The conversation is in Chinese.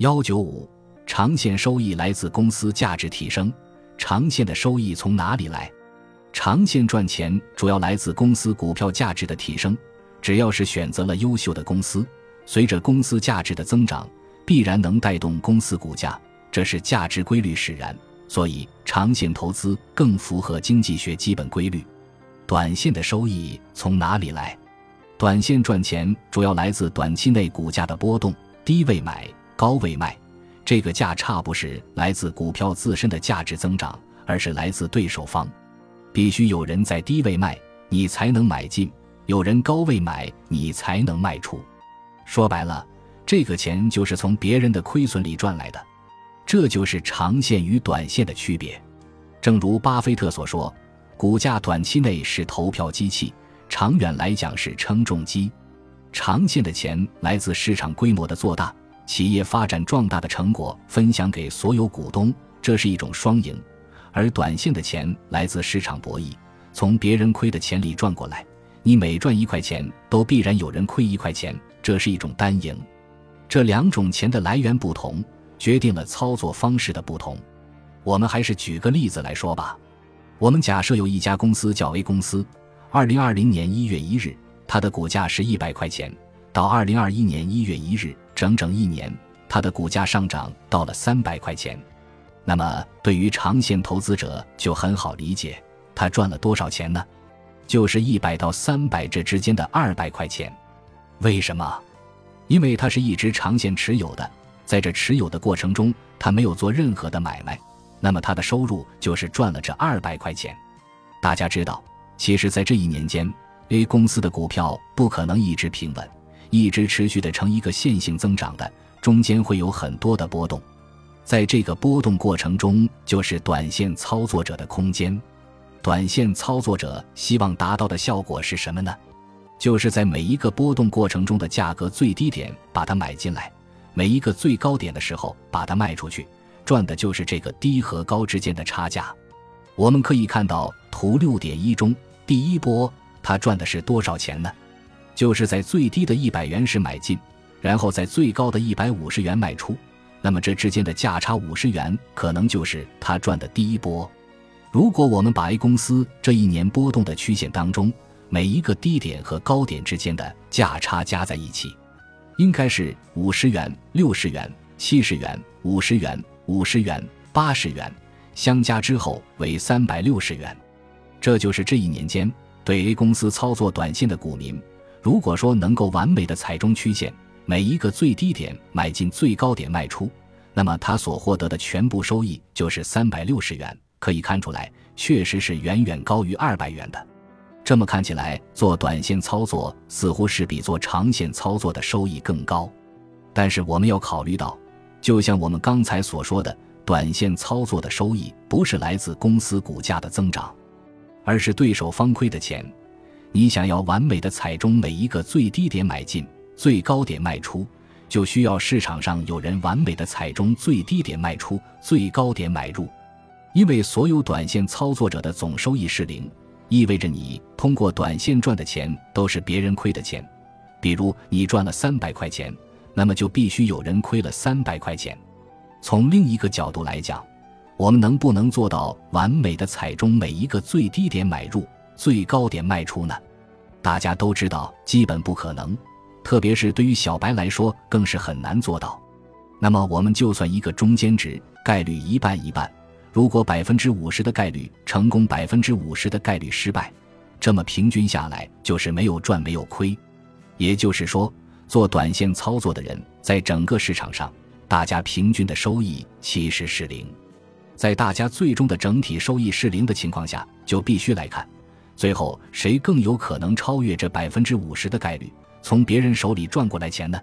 幺九五，长线收益来自公司价值提升。长线的收益从哪里来？长线赚钱主要来自公司股票价值的提升。只要是选择了优秀的公司，随着公司价值的增长，必然能带动公司股价，这是价值规律使然。所以，长线投资更符合经济学基本规律。短线的收益从哪里来？短线赚钱主要来自短期内股价的波动，低位买，高位卖。这个价差不是来自股票自身的价值增长，而是来自对手方。必须有人在低位卖，你才能买进；有人高位买，你才能卖出。说白了，这个钱就是从别人的亏损里赚来的。这就是长线与短线的区别。正如巴菲特所说：“股价短期内是投票机器，长远来讲是称重机。”长线的钱来自市场规模的做大。企业发展壮大的成果分享给所有股东，这是一种双赢；而短线的钱来自市场博弈，从别人亏的钱里赚过来，你每赚一块钱，都必然有人亏一块钱，这是一种单赢。这两种钱的来源不同，决定了操作方式的不同。我们还是举个例子来说吧。我们假设有一家公司叫 A 公司，二零二零年一月一日，它的股价是一百块钱，到二零二一年一月一日。整整一年，它的股价上涨到了三百块钱。那么，对于长线投资者就很好理解，他赚了多少钱呢？就是一百到三百这之间的二百块钱。为什么？因为他是一直长线持有的，在这持有的过程中，他没有做任何的买卖，那么他的收入就是赚了这二百块钱。大家知道，其实，在这一年间，A 公司的股票不可能一直平稳。一直持续的呈一个线性增长的，中间会有很多的波动，在这个波动过程中，就是短线操作者的空间。短线操作者希望达到的效果是什么呢？就是在每一个波动过程中的价格最低点把它买进来，每一个最高点的时候把它卖出去，赚的就是这个低和高之间的差价。我们可以看到图六点一中，第一波它赚的是多少钱呢？就是在最低的一百元时买进，然后在最高的一百五十元卖出，那么这之间的价差五十元，可能就是他赚的第一波。如果我们把 A 公司这一年波动的曲线当中每一个低点和高点之间的价差加在一起，应该是五十元、六十元、七十元、五十元、五十元、八十元，相加之后为三百六十元。这就是这一年间对 A 公司操作短线的股民。如果说能够完美的踩中曲线，每一个最低点买进，最高点卖出，那么他所获得的全部收益就是三百六十元。可以看出来，确实是远远高于二百元的。这么看起来，做短线操作似乎是比做长线操作的收益更高。但是我们要考虑到，就像我们刚才所说的，短线操作的收益不是来自公司股价的增长，而是对手方亏的钱。你想要完美的踩中每一个最低点买进，最高点卖出，就需要市场上有人完美的踩中最低点卖出，最高点买入。因为所有短线操作者的总收益是零，意味着你通过短线赚的钱都是别人亏的钱。比如你赚了三百块钱，那么就必须有人亏了三百块钱。从另一个角度来讲，我们能不能做到完美的踩中每一个最低点买入？最高点卖出呢？大家都知道，基本不可能，特别是对于小白来说，更是很难做到。那么，我们就算一个中间值，概率一半一半。如果百分之五十的概率成功，百分之五十的概率失败，这么平均下来就是没有赚没有亏。也就是说，做短线操作的人，在整个市场上，大家平均的收益其实是零。在大家最终的整体收益是零的情况下，就必须来看。最后，谁更有可能超越这百分之五十的概率，从别人手里赚过来钱呢？